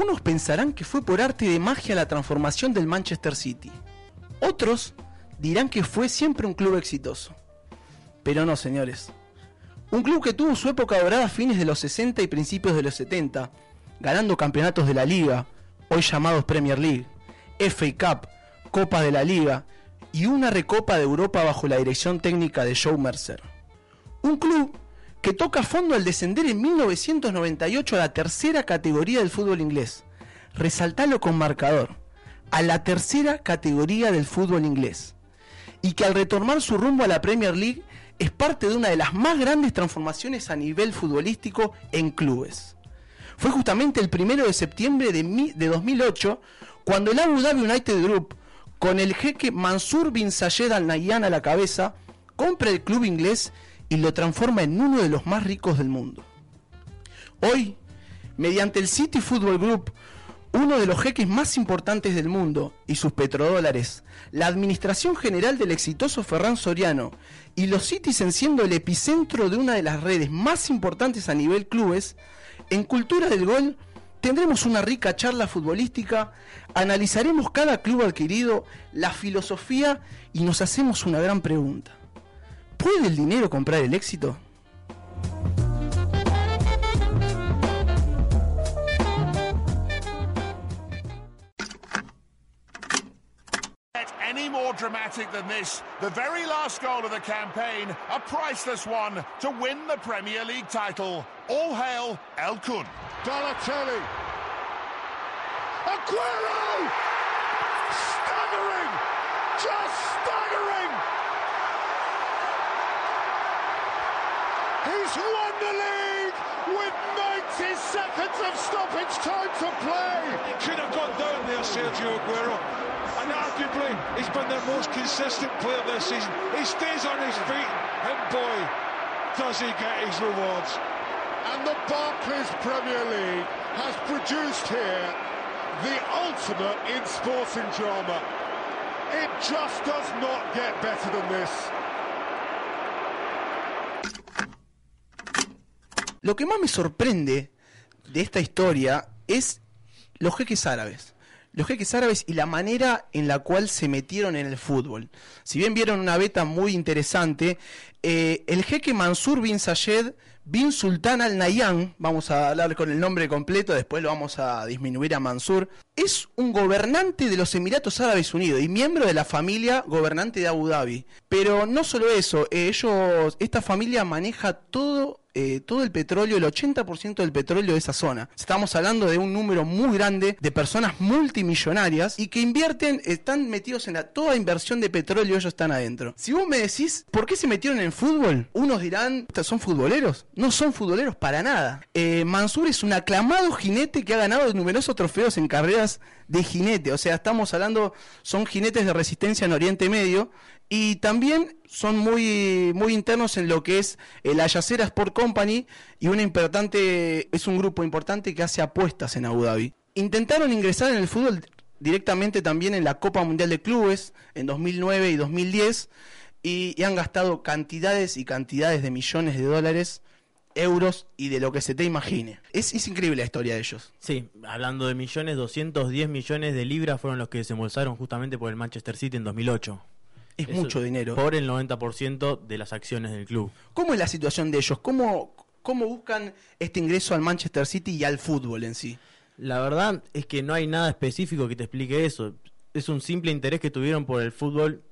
Unos pensarán que fue por arte de magia la transformación del Manchester City. Otros dirán que fue siempre un club exitoso. Pero no, señores. Un club que tuvo su época dorada a fines de los 60 y principios de los 70, ganando campeonatos de la liga, hoy llamados Premier League, FA Cup, Copa de la Liga y una recopa de Europa bajo la dirección técnica de Joe Mercer. Un club que toca fondo al descender en 1998 a la tercera categoría del fútbol inglés. Resaltalo con marcador. A la tercera categoría del fútbol inglés. Y que al retornar su rumbo a la Premier League es parte de una de las más grandes transformaciones a nivel futbolístico en clubes. Fue justamente el primero de septiembre de, de 2008 cuando el Abu Dhabi United Group, con el jeque Mansur bin Zayed Al Nahyan a la cabeza, compra el club inglés y lo transforma en uno de los más ricos del mundo. Hoy, mediante el City Football Group, uno de los jeques más importantes del mundo y sus petrodólares, la administración general del exitoso Ferran Soriano y los Citizens siendo el epicentro de una de las redes más importantes a nivel clubes, en Cultura del Gol tendremos una rica charla futbolística, analizaremos cada club adquirido, la filosofía y nos hacemos una gran pregunta. ¿Puede el dinero comprar el éxito? Any more dramatic than this? The very last goal of the campaign, a priceless one to win the Premier League title. All hail El Kun. Balotelli. Aguero! Staggering! Just staggering! He's won the league with 90 seconds of stoppage time to play. Should have gone down there, Sergio Aguero. And arguably, he's been their most consistent player this season. He stays on his feet, and boy, does he get his rewards. And the Barclays Premier League has produced here the ultimate in sporting drama. It just does not get better than this. Lo que más me sorprende de esta historia es los jeques árabes. Los jeques árabes y la manera en la cual se metieron en el fútbol. Si bien vieron una beta muy interesante, eh, el jeque Mansur bin Zayed bin Sultan Al Nahyan, vamos a hablar con el nombre completo, después lo vamos a disminuir a Mansur, es un gobernante de los Emiratos Árabes Unidos y miembro de la familia gobernante de Abu Dhabi. Pero no solo eso, ellos, esta familia maneja todo eh, todo el petróleo, el 80% del petróleo de esa zona. Estamos hablando de un número muy grande de personas multimillonarias y que invierten, están metidos en la, toda inversión de petróleo, ellos están adentro. Si vos me decís, ¿por qué se metieron en fútbol? Unos dirán, ¿son futboleros? No son futboleros para nada. Eh, Mansur es un aclamado jinete que ha ganado numerosos trofeos en carreras de jinete. O sea, estamos hablando, son jinetes de resistencia en Oriente Medio y también son muy, muy internos en lo que es la Yacera Sport Company y una importante, es un grupo importante que hace apuestas en Abu Dhabi. Intentaron ingresar en el fútbol directamente también en la Copa Mundial de Clubes en 2009 y 2010 y, y han gastado cantidades y cantidades de millones de dólares euros y de lo que se te imagine. Es, increíble la historia de ellos. Sí, hablando de millones, 210 millones de libras fueron los que se embolsaron justamente por el Manchester City en 2008. Es Eso, mucho dinero. Por el 90% de las acciones del club. ¿Cómo es la situación de ellos? ¿Cómo, ¿Cómo buscan este ingreso al Manchester City y al fútbol en sí? La verdad es que no hay nada específico que te explique eso. Es un simple interés que tuvieron por el fútbol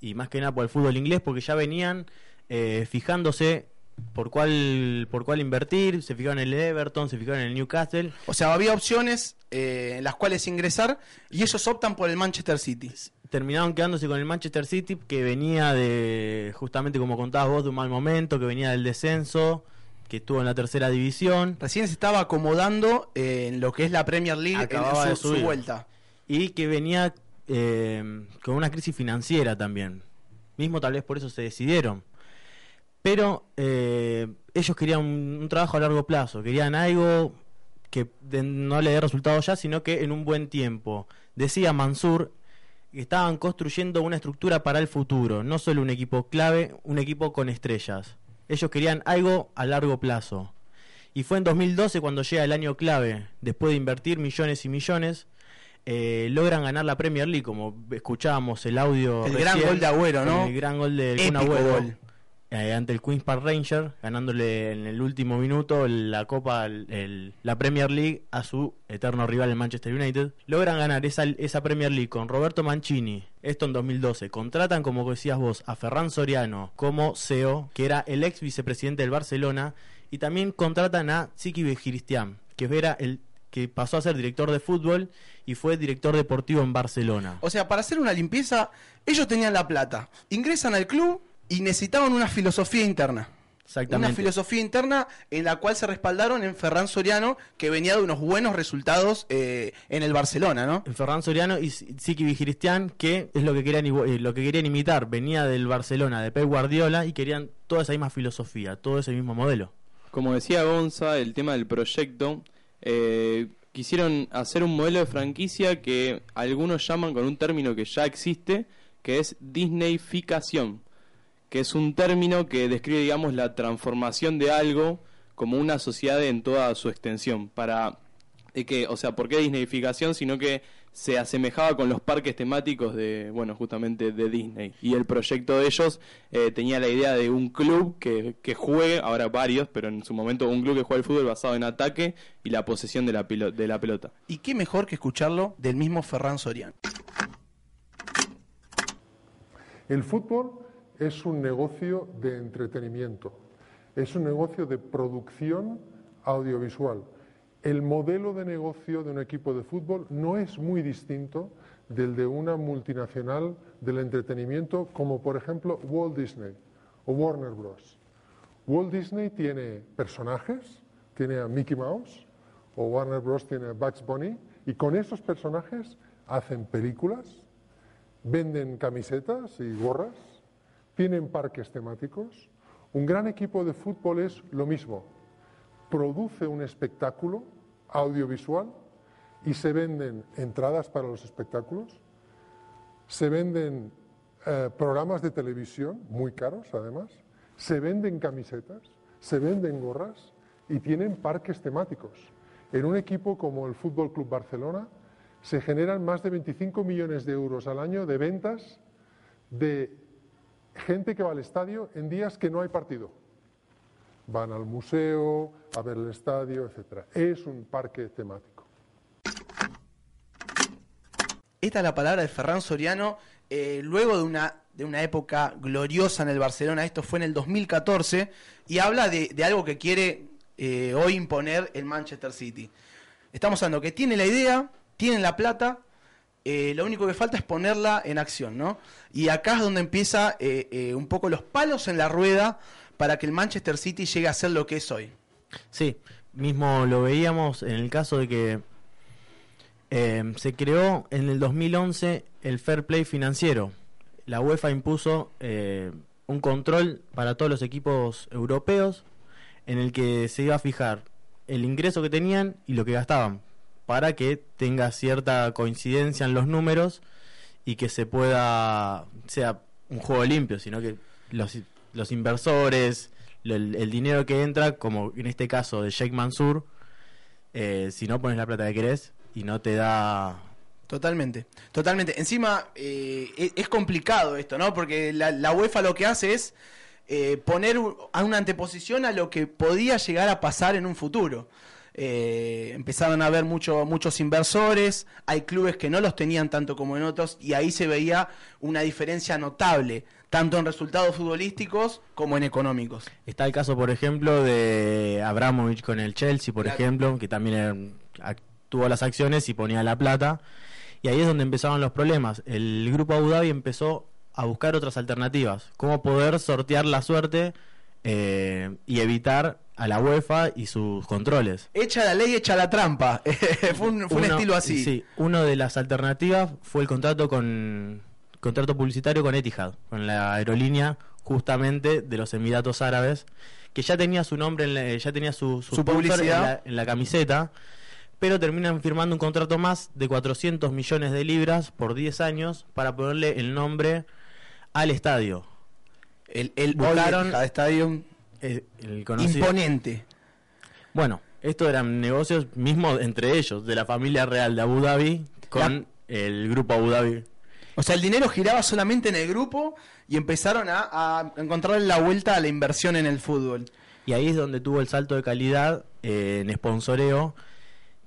y más que nada por el fútbol inglés porque ya venían eh, fijándose por cuál por cuál invertir, se fijaron en el Everton, se fijaron en el Newcastle. O sea, había opciones eh, en las cuales ingresar y ellos optan por el Manchester City. Terminaron quedándose con el Manchester City que venía de, justamente como contabas vos, de un mal momento, que venía del descenso, que estuvo en la tercera división. Recién se estaba acomodando eh, en lo que es la Premier League Acababa en su vuelta. Y que venía eh, con una crisis financiera también. Mismo tal vez por eso se decidieron. Pero eh, ellos querían un, un, trabajo a largo plazo, querían algo que de, no le dé resultado ya, sino que en un buen tiempo. Decía Mansur que estaban construyendo una estructura para el futuro, no solo un equipo clave, un equipo con estrellas. Ellos querían algo a largo plazo. Y fue en 2012 cuando llega el año clave, después de invertir millones y millones, eh, logran ganar la Premier League, como escuchábamos el audio. El gran gol de Agüero, ¿no? El gran gol Kun Épico Agüero. gol. Eh, ante el Queens Park Ranger, ganándole en el último minuto la Copa, la Premier League a su eterno rival, el Manchester United. Logran ganar esa, esa Premier League con Roberto Mancini, esto en 2012. Contratan, como decías vos, a Ferran Soriano como CEO, que era el ex vicepresidente del Barcelona, y también contratan a Siki Begiristian, que era el que pasó a ser director de fútbol y fue director deportivo en Barcelona. O sea, para hacer una limpieza, ellos tenían la plata, ingresan al club y necesitaban una filosofía interna. Exactamente. Una filosofía interna en la cual se respaldaron en Ferran Soriano, que venía de unos buenos resultados eh, en el Barcelona, ¿no? en Ferran Soriano y Siki Vigiristian, que es lo que querían eh, lo que querían imitar, venía del Barcelona de Pep Guardiola y querían toda esa misma filosofía, todo ese mismo modelo. Como decía Gonza, el tema del proyecto, eh, quisieron hacer un modelo de franquicia que algunos llaman con un término que ya existe, que es Disneyficación, que es un término que describe, digamos, la transformación de algo como una sociedad en toda su extensión. Para eh, que, o sea, ¿por qué Disneyficación? Sino que se asemejaba con los parques temáticos de, bueno, justamente de Disney. Y el proyecto de ellos eh, tenía la idea de un club que, que juegue, ahora varios, pero en su momento un club que juega al fútbol basado en ataque y la posesión de la, pilo- de la pelota. Y qué mejor que escucharlo del mismo Ferran Soriano. El fútbol es un negocio de entretenimiento, es un negocio de producción audiovisual. El modelo de negocio de un equipo de fútbol no es muy distinto del de una multinacional del entretenimiento como por ejemplo Walt Disney o Warner Bros. Walt Disney tiene personajes, tiene a Mickey Mouse o Warner Bros. tiene a Bugs Bunny y con esos personajes hacen películas, venden camisetas y gorras, tienen parques temáticos. Un gran equipo de fútbol es lo mismo. Produce un espectáculo audiovisual y se venden entradas para los espectáculos, se venden eh, programas de televisión muy caros además, se venden camisetas, se venden gorras y tienen parques temáticos. En un equipo como el Fútbol Club Barcelona se generan más de 25 millones de euros al año de ventas de gente que va al estadio en días que no hay partido. Van al museo, a ver el estadio, etc. Es un parque temático. Esta es la palabra de Ferran Soriano, eh, luego de una, de una época gloriosa en el Barcelona, esto fue en el 2014, y habla de, algo que quiere eh, hoy imponer el Manchester City. Estamos hablando que tiene la idea, tienen la plata, eh, lo único que falta es ponerla en acción, ¿no? Y acá es donde empieza eh, eh, un poco los palos en la rueda para que el Manchester City llegue a ser lo que es hoy. Sí, mismo lo veíamos en el caso de que eh, se creó en el 2011 el Fair Play financiero. La UEFA impuso un control para todos los equipos europeos en el que se iba a fijar el ingreso que tenían y lo que gastaban para que tenga cierta coincidencia en los números y que se pueda sea un juego limpio, sino que los, los inversores, el, el dinero que entra, como en este caso de Sheikh Mansour, eh, si no pones la plata que querés y no te da Totalmente, totalmente. Encima eh, e- es complicado esto, ¿no? Porque la, la UEFA lo que hace es eh, poner a una anteposición a lo que podía llegar a pasar en un futuro. Eh, empezaron a haber mucho, muchos inversores, hay clubes que no los tenían tanto como en otros y ahí se veía una diferencia notable, tanto en resultados futbolísticos como en económicos. Está el caso, por ejemplo, de Abramovich con el Chelsea, por Claro. ejemplo, que también tuvo las acciones y ponía la plata. Y ahí es donde empezaban los problemas. El grupo Abu Dhabi empezó a buscar otras alternativas. Cómo poder sortear la suerte eh, y evitar a la UEFA y sus controles. Echa la ley, echa la trampa. fue un, fue un Uno- estilo así. Sí, una de las alternativas fue el contrato con contrato publicitario con Etihad, con la aerolínea justamente de los Emiratos Árabes, que ya tenía su nombre, en la- ya tenía su, publicidad. en la, en la camiseta, pero terminan firmando un contrato más de 400 millones de libras por 10 años para ponerle el nombre al estadio. El, el Buscaron- Stadium Eh, el conocido- imponente. Bueno, estos eran negocios mismos entre ellos, de la familia real de Abu Dhabi con el grupo Abu Dhabi. O sea, el dinero giraba solamente en el grupo y empezaron a, a encontrar la vuelta a la inversión en el fútbol. Y ahí es donde tuvo el salto de calidad eh, en sponsoreo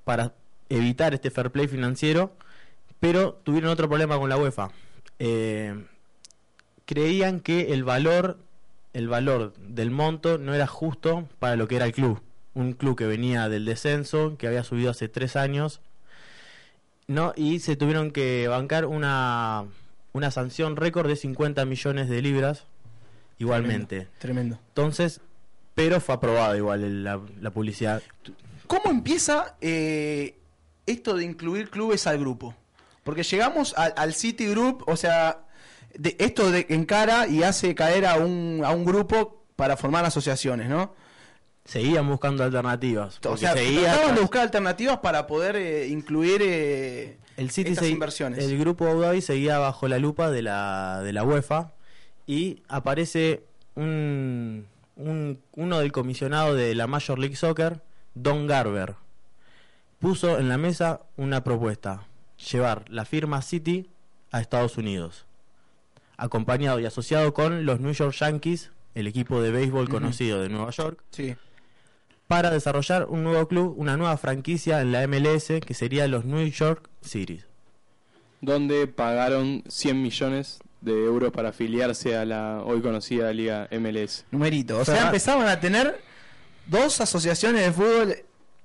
para evitar este fair play financiero, pero tuvieron otro problema con la UEFA. Eh, creían que el valor, el valor del monto no era justo para lo que era el club. Un club que venía del descenso, que había subido hace tres años, ¿no? y se tuvieron que bancar una, una sanción récord de 50 millones de libras igualmente. Tremendo. Entonces, pero fue aprobada igual el- la, la publicidad. ¿Cómo empieza eh, esto de incluir clubes al grupo? Porque llegamos al, al City Group, o sea, de, esto de, encara y hace caer a un, a un grupo para formar asociaciones, ¿no? Seguían buscando alternativas. O sea, seguía trataban de tras- buscar alternativas para poder eh, incluir eh, el City estas se- inversiones. El grupo Abu Dhabi seguía bajo la lupa de la, de la UEFA y aparece un, un- uno del comisionado de la Major League Soccer, Don Garber. Puso en la mesa una propuesta, llevar la firma City a Estados Unidos, acompañado y asociado con los New York Yankees, el equipo de béisbol conocido de Nueva York, Sí. para desarrollar un nuevo club, una nueva franquicia en la MLS que sería los New York City. donde pagaron 100 millones de euros para afiliarse a la hoy conocida Liga MLS. Numerito. O sea, Ferran- empezaban a tener dos asociaciones de fútbol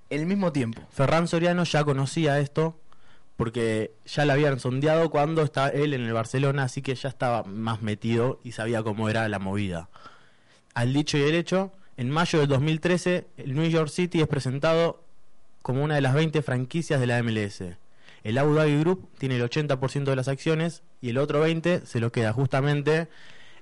al mismo tiempo. Ferran Soriano ya conocía esto porque ya la habían sondeado cuando estaba él en el Barcelona, así que ya estaba más metido y sabía cómo era la movida. Al dicho y derecho, en mayo del 2013, el New York City es presentado como una de las 20 franquicias de la MLS. El Abu Dhabi Group tiene el 80% de las acciones y el otro 20% se lo queda justamente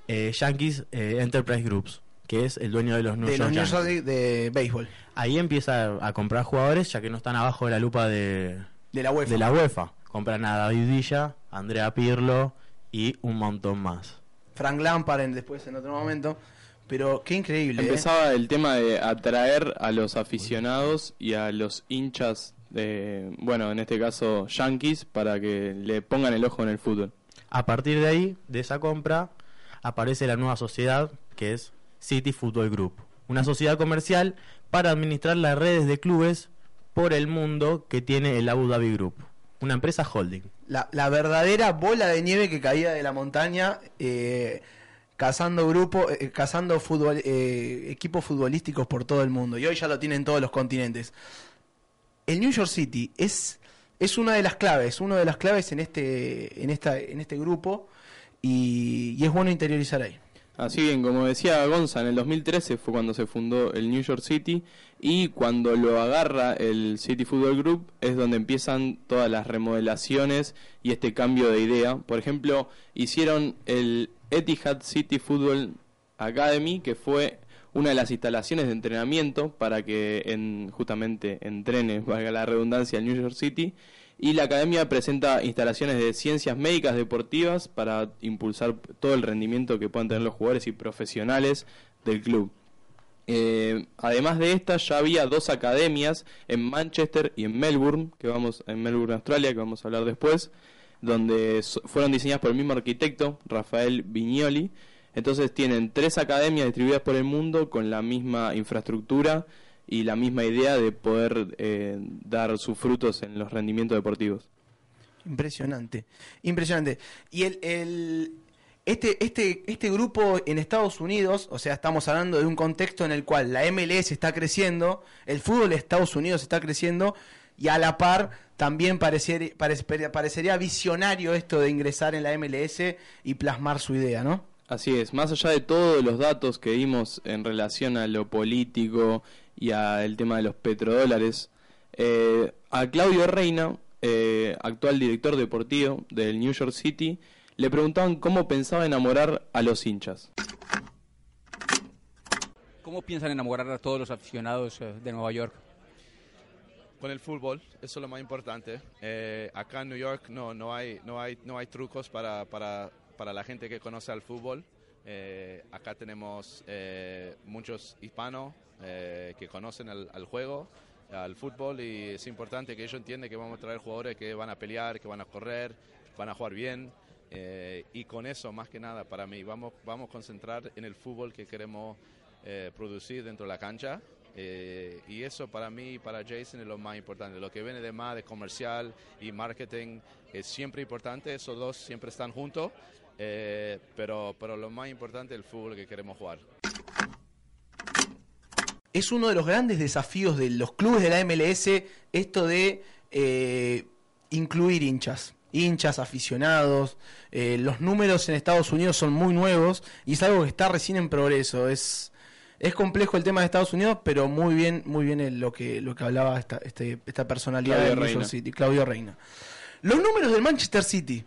eh, Yankees eh, Enterprise Groups, que es el dueño de los New de York los Yankees. De béisbol. Ahí empieza a comprar jugadores ya que no están abajo de la lupa de, De la UEFA. de la UEFA. Compran a David Villa, Andrea Pirlo y un montón más. Frank Lampard en- después en otro momento. Pero qué increíble. ¿eh? Empezaba el tema de atraer a los aficionados y a los hinchas de, bueno, en este caso Yankees, para que le pongan el ojo en el fútbol. A partir de ahí, de esa compra, aparece la nueva sociedad que es City Football Group. Una sociedad comercial para administrar las redes de clubes por el mundo que tiene el Abu Dhabi Group. Una empresa holding. La, la verdadera bola de nieve que caía de la montaña, eh, cazando eh, cazando fútbol, eh, equipos futbolísticos por todo el mundo. Y hoy ya lo tienen todos los continentes. El New York City es, es una de las claves, una de las claves en este, en esta, en este grupo. Y, y es bueno interiorizar ahí. Así bien, como decía Gonza, en el 2013 fue cuando se fundó el New York City y cuando lo agarra el City Football Group es donde empiezan todas las remodelaciones y este cambio de idea. Por ejemplo, hicieron el Etihad City Football Academy, que fue una de las instalaciones de entrenamiento para que en, justamente entrene, valga la redundancia, el New York City. Y la academia presenta instalaciones de ciencias médicas deportivas para impulsar todo el rendimiento que puedan tener los jugadores y profesionales del club. Eh, además de estas, ya había dos academias en Manchester y en Melbourne, que vamos en Melbourne, Australia, que vamos a hablar después, donde fueron diseñadas por el mismo arquitecto, Rafael Vignoli. Entonces tienen tres academias distribuidas por el mundo con la misma infraestructura y la misma idea de poder eh, dar sus frutos en los rendimientos deportivos. Impresionante, impresionante. Y el, el- este, este, este grupo en Estados Unidos, o sea, estamos hablando de un contexto en el cual la MLS está creciendo, el fútbol de Estados Unidos está creciendo, y a la par también pareciera, parece- parecería visionario esto de ingresar en la MLS y plasmar su idea, ¿no? Así es, más allá de todos los datos que dimos en relación a lo político y al tema de los petrodólares, eh, a Claudio Reina, eh, actual director deportivo del New York City, le preguntaban cómo pensaba enamorar a los hinchas. ¿Cómo piensan enamorar a todos los aficionados eh, de Nueva York? con el fútbol, eso es lo más importante. Eh, acá en New York no, no, hay, no, hay, no hay trucos para, para, para la gente que conoce al fútbol. Eh, acá tenemos eh, muchos hispanos eh, que conocen al, juego, al fútbol y es importante que ellos entiendan que vamos a traer jugadores que van a pelear, que van a correr, van a jugar bien. eh, y con eso, más que nada, para mí, vamos, vamos a concentrar en el fútbol que queremos eh, producir dentro de la cancha. eh, y eso para mí y para Jason es lo más importante. Lo que viene de más de comercial y marketing es siempre importante. Esos dos siempre están juntos. Eh, pero, pero lo más importante es el fútbol que queremos jugar. es uno de los grandes desafíos de los clubes de la MLS esto de eh, incluir hinchas. Hinchas, aficionados. eh, los números en Estados Unidos son muy nuevos y es algo que está recién en progreso. Es, es complejo el tema de Estados Unidos, pero muy bien, muy bien lo que lo que hablaba esta, este- esta personalidad Claudio de Reina. City, Claudio Reina. Los números del Manchester City,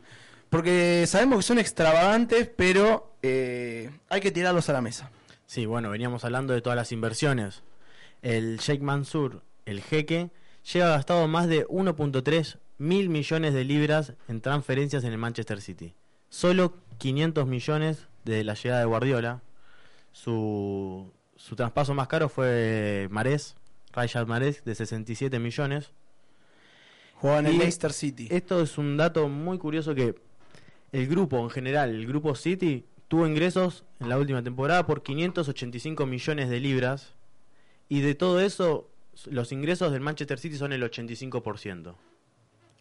porque sabemos que son extravagantes, pero eh, hay que tirarlos a la mesa. Sí, bueno, veníamos hablando de todas las inversiones. El Sheikh Mansour, el jeque, lleva gastado más de 1.3 mil millones de libras en transferencias en el Manchester City. Solo 500 millones desde la llegada de Guardiola. Su, su traspaso más caro fue Marés, Rayad Marés, de 67 millones. Juegan en Y Leicester City. Esto es un dato muy curioso que el grupo en general, el grupo City, tuvo ingresos en la última temporada por 585 millones de libras y de todo eso los ingresos del Manchester City son el 85%.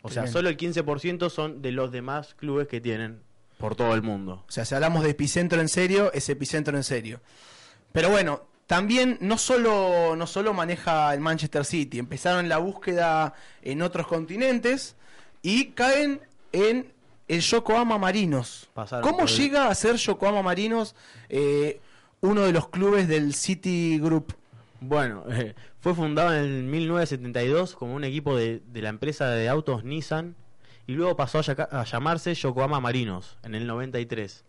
O sea, Bien. solo el 15% son de los demás clubes que tienen por todo el mundo. O sea, si hablamos de epicentro en serio, es epicentro en serio. Pero bueno, también no solo, no solo maneja el Manchester City, empezaron la búsqueda en otros continentes y caen en el Yokohama Marinos. Pasaron ¿Cómo el- llega a ser Yokohama Marinos eh, uno de los clubes del City Group? Bueno, eh, fue fundado en el 1972 como un equipo de, de la empresa de autos Nissan y luego pasó a llamarse Yokohama Marinos en el 93.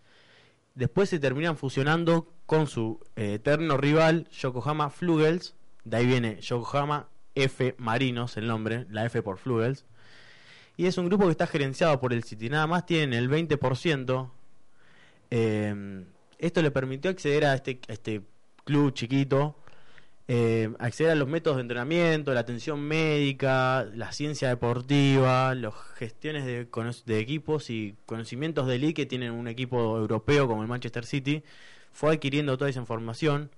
Después se terminan fusionando con su eh, eterno rival Yokohama Flugels, de ahí viene Yokohama F Marinos el nombre, la F por Flugels. Y es un grupo que está gerenciado por el City, nada más tienen el 20%. Eh, esto le permitió acceder a este, este club chiquito, eh, acceder a los métodos de entrenamiento, la atención médica, la ciencia deportiva, las gestiones de, de equipos y conocimientos de league que tienen un equipo europeo como el Manchester City. Fue adquiriendo toda esa información.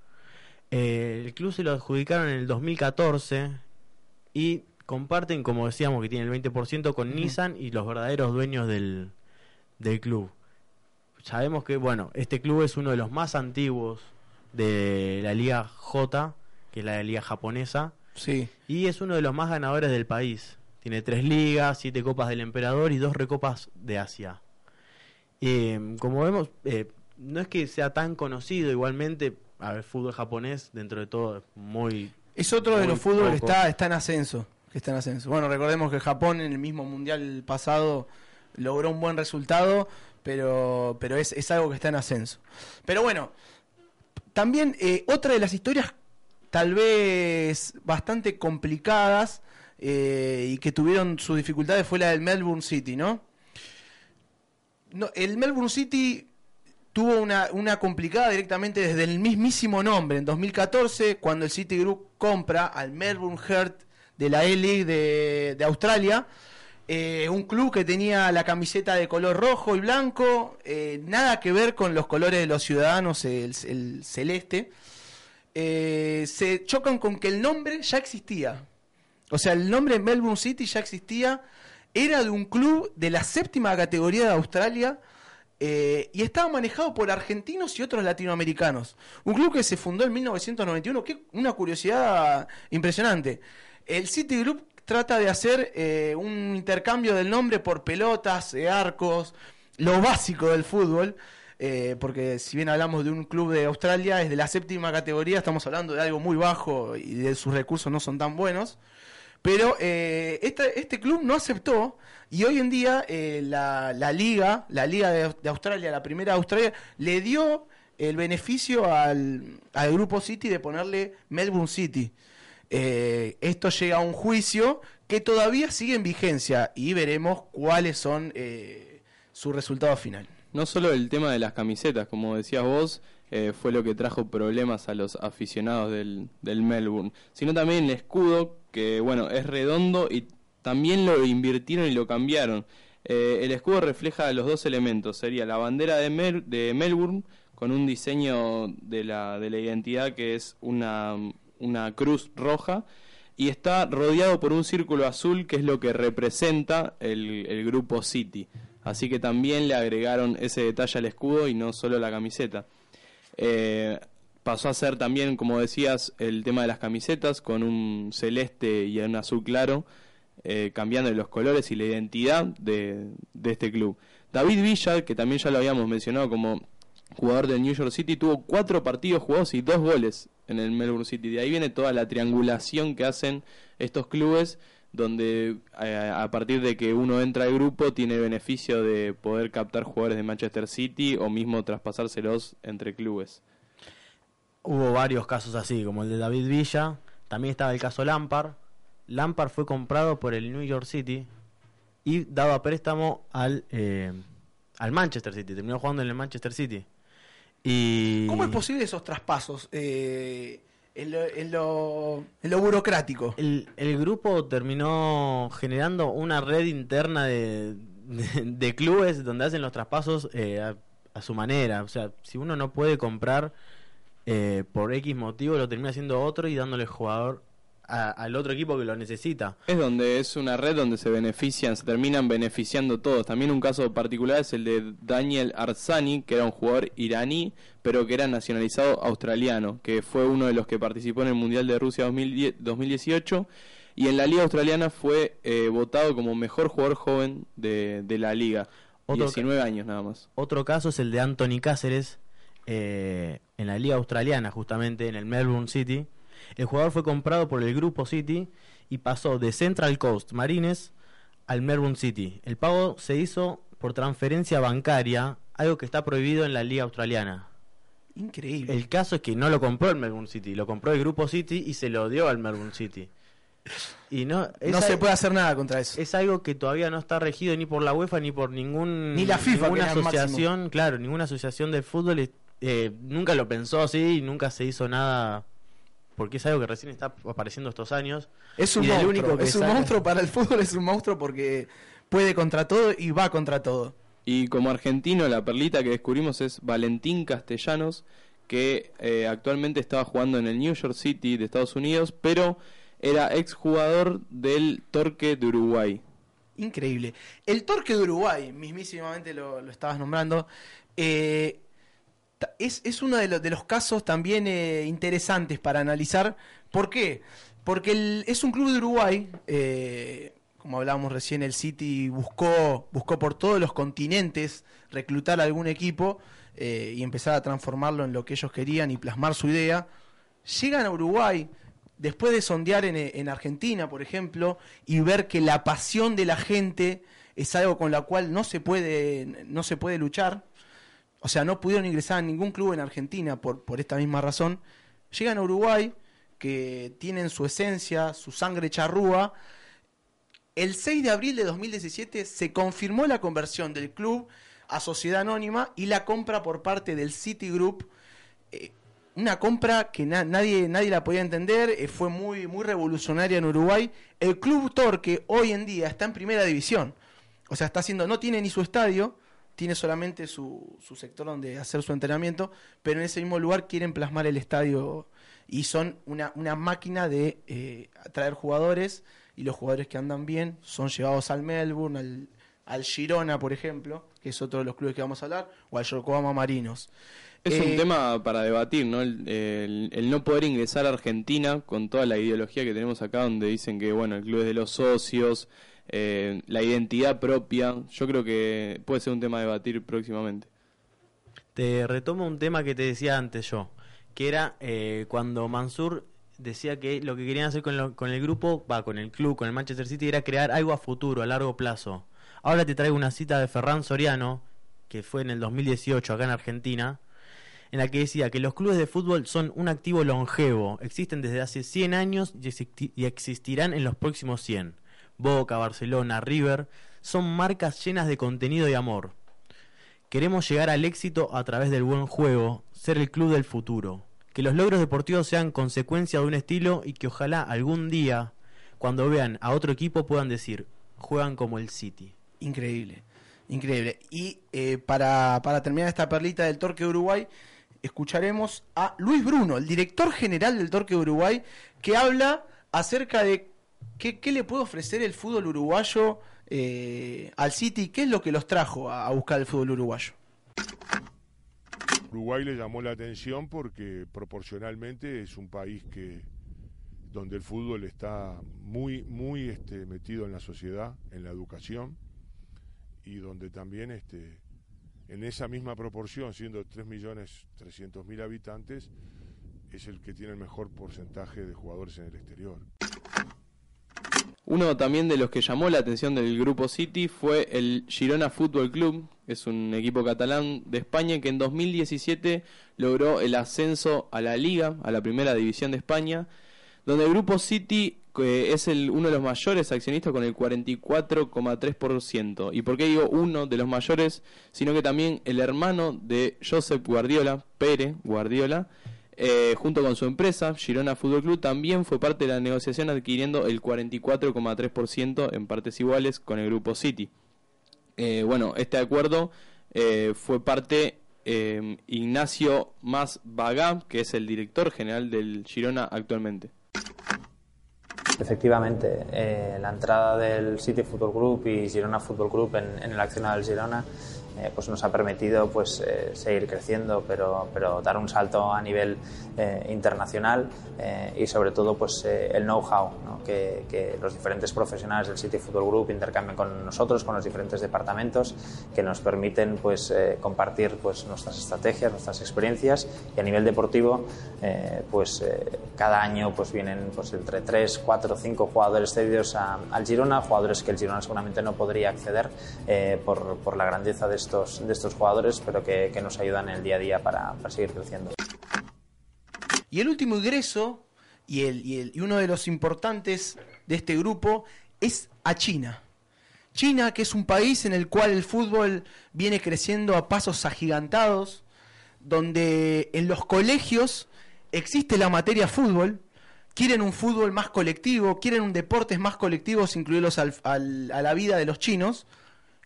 Eh, el club se lo adjudicaron en el 2014 y comparten, como decíamos, que tiene el 20% con Nissan y los verdaderos dueños del, del club. Sabemos que, bueno, este club es uno de los más antiguos de la Liga J, que es la liga japonesa, Sí. y es uno de los más ganadores del país. Tiene tres ligas, siete copas del emperador y dos recopas de Asia. Eh, como vemos, eh, no es que sea tan conocido igualmente, a ver, fútbol japonés, dentro de todo, es muy... Es otro de los fútbol que está, está en ascenso. Que está en ascenso. Bueno, recordemos que Japón en el mismo mundial pasado logró un buen resultado, pero, pero es, es algo que está en ascenso. Pero bueno, también eh, otra de las historias tal vez bastante complicadas eh, y que tuvieron sus dificultades fue la del Melbourne City, ¿no? no el Melbourne City tuvo una, una complicada directamente desde el mismísimo nombre. En 2014, cuando el City Group compra al Melbourne Heart de la E-League de, de Australia, eh, un club que tenía la camiseta de color rojo y blanco, eh, nada que ver con los colores de los ciudadanos, el, el celeste. Eh, se chocan con que el nombre ya existía. O sea, el nombre Melbourne City ya existía. Era de un club de la séptima categoría de Australia y estaba manejado por argentinos y otros latinoamericanos. Un club que se fundó en 1991, que una curiosidad impresionante. El City Group trata de hacer eh, un intercambio del nombre por pelotas, eh, arcos, lo básico del fútbol. eh, porque si bien hablamos de un club de Australia, es de la séptima categoría, estamos hablando de algo muy bajo y de sus recursos no son tan buenos. Pero eh, este, club no aceptó y hoy en día eh, la, liga, la liga de, Australia, la primera de Australia, le dio el beneficio al grupo City de ponerle Melbourne City. Eh, esto llega a un juicio que todavía sigue en vigencia y veremos cuáles son eh, su resultado final. No solo el tema de las camisetas, como decías vos, eh, fue lo que trajo problemas a los aficionados del, del Melbourne, sino también el escudo, que bueno, es redondo y también lo invirtieron y lo cambiaron. El escudo refleja los dos elementos, sería la bandera de, de Melbourne con un diseño de la, de la identidad que es una, una cruz roja y está rodeado por un círculo azul que es lo que representa el, el grupo City. Así que también le agregaron ese detalle al escudo y no solo la camiseta. Eh, pasó a ser también, como decías, el tema de las camisetas con un celeste y un azul claro, eh, cambiando los colores y la identidad de, de este club. David Villa, que también ya lo habíamos mencionado como jugador del New York City, tuvo cuatro partidos jugados y dos goles en el Melbourne City. De ahí viene toda la triangulación que hacen estos clubes, donde eh, a partir de que uno entra al grupo tiene beneficio de poder captar jugadores de Manchester City o mismo traspasárselos entre clubes. Hubo varios casos así, como el de David Villa. También estaba el caso Lampard. Lampard fue comprado por el New York City y dado a préstamo al, eh, al Manchester City. Terminó jugando en el Manchester City. Y ¿Cómo es posible esos traspasos eh, en, lo, en, lo, en lo burocrático? El, el grupo terminó generando una red interna de, de, de clubes donde hacen los traspasos eh, a, a, su manera. O sea, si uno no puede comprar eh, por X motivo, lo termina haciendo otro y dándole jugador a, al otro equipo que lo necesita. Es donde es una red donde se benefician, se terminan beneficiando todos. También un caso particular es el de Daniel Arzani, que era un jugador iraní, pero que era nacionalizado australiano, que fue uno de los que participó en el Mundial de Rusia 2010, 2018 y en la liga australiana fue eh, votado como mejor jugador joven de, de la liga. Otro 19 años nada más. Otro caso es el de Anthony Cáceres eh, en la liga australiana, justamente en el Melbourne City. El jugador fue comprado por el grupo City y pasó de Central Coast Marines al Melbourne City. El pago se hizo por transferencia bancaria, algo que está prohibido en la liga australiana. Increíble. El caso es que no lo compró el Melbourne City, lo compró el grupo City y se lo dio al Melbourne City. Y no, no se puede hacer nada contra eso. es algo que todavía no está regido ni por la UEFA ni por ningún Ni la FIFA, ninguna asociación, claro, ninguna asociación de fútbol eh, nunca lo pensó así y nunca se hizo nada porque es algo que recién está apareciendo estos años. Es un monstruo. único que es un saca- monstruo para el fútbol, es un monstruo porque puede contra todo y va contra todo. Y como argentino, la perlita que descubrimos es Valentín Castellanos, que eh, actualmente estaba jugando en el New York City de Estados Unidos, pero era exjugador del Torque de Uruguay. Increíble. El Torque de Uruguay, mismísimamente lo, lo estabas nombrando, eh, es, es uno de, los- de los casos también eh, interesantes para analizar. ¿Por qué? Porque el- es un club de Uruguay, eh, como hablábamos recién, el City buscó, buscó por todos los continentes reclutar algún equipo eh, y empezar a transformarlo en lo que ellos querían y plasmar su idea. Llegan a Uruguay, después de sondear en, en Argentina, por ejemplo, y ver que la pasión de la gente es algo con la cual no se puede, no se puede luchar, o sea, no pudieron ingresar a ningún club en Argentina por, por esta misma razón, llegan a Uruguay, que tienen su esencia, su sangre charrúa. El 6 de abril de 2017 se confirmó la conversión del club a sociedad anónima y la compra por parte del Citigroup. Eh, una compra que na- nadie, nadie la podía entender, eh, fue muy, muy revolucionaria en Uruguay. El Club Torque hoy en día está en primera división. O sea, está haciendo, no tiene ni su estadio, tiene solamente su, su sector donde hacer su entrenamiento, pero en ese mismo lugar quieren plasmar el estadio y son una, una máquina de eh, atraer jugadores y los jugadores que andan bien son llevados al Melbourne, al, al Girona, por ejemplo, que es otro de los clubes que vamos a hablar, o al Yokohama Marinos. Es Eh, un tema para debatir, ¿no? El, el- el no poder ingresar a Argentina con toda la ideología que tenemos acá, donde dicen que, bueno, el club es de los socios, eh, la identidad propia. Yo creo que puede ser un tema a debatir próximamente. Te retomo un tema que te decía antes yo, que era eh, cuando Mansur decía que lo que querían hacer con, lo- con el grupo, va, con el club, con el Manchester City, era crear algo a futuro, a largo plazo. Ahora te traigo una cita de Ferran Soriano, que fue en el 2018 acá en Argentina, en la que decía que los clubes de fútbol son un activo longevo, existen desde hace 100 años y existi- y existirán en los próximos 100. Boca, Barcelona, River, son marcas llenas de contenido y amor Queremos llegar al éxito a través del buen juego, ser el club del futuro. Que los logros deportivos sean consecuencia de un estilo y que ojalá algún día, cuando vean a otro equipo, puedan decir, juegan como el City. Increíble, increíble. Y eh, para, para terminar esta perlita del Torque Uruguay, escucharemos a Luis Bruno, el director general del Torque Uruguay, que habla acerca de qué, le puede ofrecer el fútbol uruguayo eh, al City, qué es lo que los trajo a, a buscar el fútbol uruguayo. Uruguay le llamó la atención porque proporcionalmente es un país que donde el fútbol está muy muy este, metido en la sociedad, en la educación y donde también este en esa misma proporción, siendo 3.300.000 habitantes, es el que tiene el mejor porcentaje de jugadores en el exterior. Uno también de los que llamó la atención del grupo City fue el Girona Fútbol Club, es un equipo catalán de España que en 2017 logró el ascenso a la Liga, a la Primera División de España, donde el grupo City es el, uno de los mayores accionistas con el 44,3%. ¿Y por qué digo uno de los mayores? Sino que también el hermano de Josep Guardiola, Pere Guardiola, eh, junto con su empresa, Girona Fútbol Club, también fue parte de la negociación adquiriendo el 44,3% en partes iguales con el grupo City. Eh, bueno, este acuerdo eh, fue parte Ignacio Mas Bagá, que es el director general del Girona actualmente. Efectivamente, eh, la entrada del City Football Group y Girona Football Group en, en el accionado del Girona eh, pues nos ha permitido pues eh, seguir creciendo, pero, pero dar un salto a nivel eh, internacional eh, y sobre todo pues eh, el know-how ¿no? que, que, los diferentes profesionales del City Football Group intercambian con nosotros, con los diferentes departamentos, que nos permiten pues compartir pues nuestras estrategias, nuestras experiencias y a nivel deportivo pues cada año pues vienen pues entre 3, 4, 5 jugadores cedidos al Girona, jugadores que el Girona seguramente no podría acceder por, por la grandeza de de estos jugadores, pero que, nos ayudan en el día a día para, para seguir creciendo. Y el último ingreso, y, el, y, el, y uno de los importantes de este grupo, es a China. China, que es un país en el cual el fútbol viene creciendo a pasos agigantados, donde en los colegios existe la materia fútbol, quieren un fútbol más colectivo, quieren un deportes más colectivos, incluirlos al, a la vida de los chinos,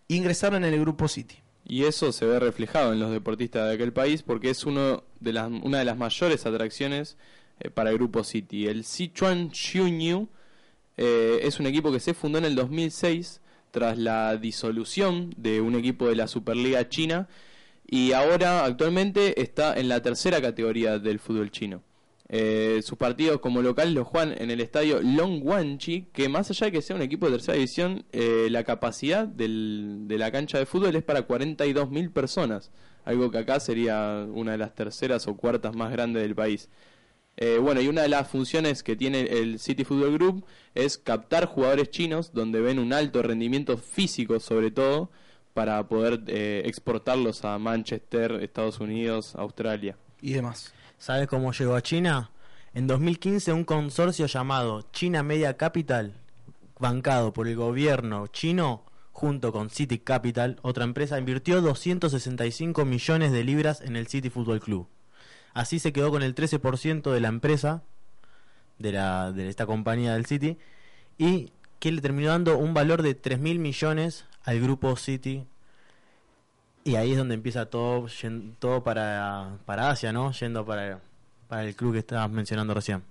ingresaron en el grupo City. Y eso se ve reflejado en los deportistas de aquel país porque es uno de las, una de las mayores atracciones eh, para el grupo City. El Sichuan Xiunyu eh, es un equipo que se fundó en el 2006 tras la disolución de un equipo de la Superliga China y ahora actualmente está en la tercera categoría del fútbol chino. Eh, sus partidos como local los juegan en el estadio Longwanchi, que más allá de que sea un equipo de tercera división, eh, la capacidad del, de la cancha de fútbol es para 42.000 personas, algo que acá sería una de las terceras o cuartas más grandes del país. Eh, bueno, y una de las funciones que tiene el City Football Group es captar jugadores chinos donde ven un alto rendimiento físico sobre todo para poder eh, exportarlos a Manchester, Estados Unidos, Australia. Y demás. ¿Sabes cómo llegó a China? En 2015 un consorcio llamado China Media Capital, bancado por el gobierno chino, junto con City Capital, otra empresa, invirtió 265 millones de libras en el City Football Club. Así se quedó con el 13% de la empresa, de, la, de esta compañía del City, y que le terminó dando un valor de 3 mil millones al grupo City y ahí es donde empieza todo, todo para, para Asia, ¿no? Yendo para, para el club que estabas mencionando recién.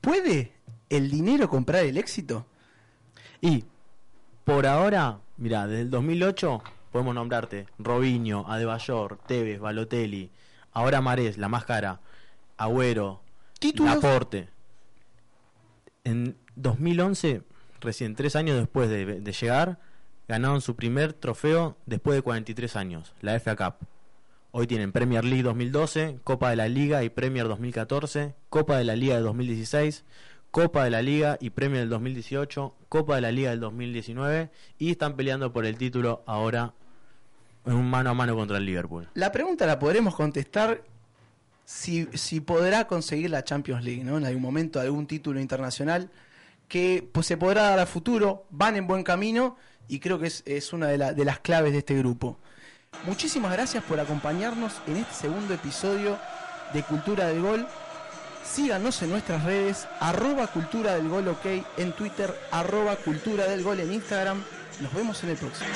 ¿Puede el dinero comprar el éxito? Y por ahora, mira, desde el 2008 podemos nombrarte Robinho, Adebayor, Tevez, Balotelli, ahora Marés, la más cara, Agüero, ¿Títulos? Laporte. En 2011, recién tres años después de, de llegar, ganaron su primer trofeo después de 43 años, la FA Cup. Hoy tienen Premier League 2012, Copa de la Liga y Premier 2014, Copa de la Liga de 2016, Copa de la Liga y Premier del 2018, Copa de la Liga del 2019 y están peleando por el título ahora en un mano a mano contra el Liverpool. La pregunta la podremos contestar si, si podrá conseguir la Champions League, ¿no? En algún momento, algún título internacional que pues, se podrá dar a futuro, van en buen camino y creo que es, es una de, la, de, las claves de este grupo. Muchísimas gracias por acompañarnos en este segundo episodio de Cultura del Gol. Síganos en nuestras redes, arroba cultura del gol ok en Twitter, arroba cultura del gol en Instagram. Nos vemos en el próximo.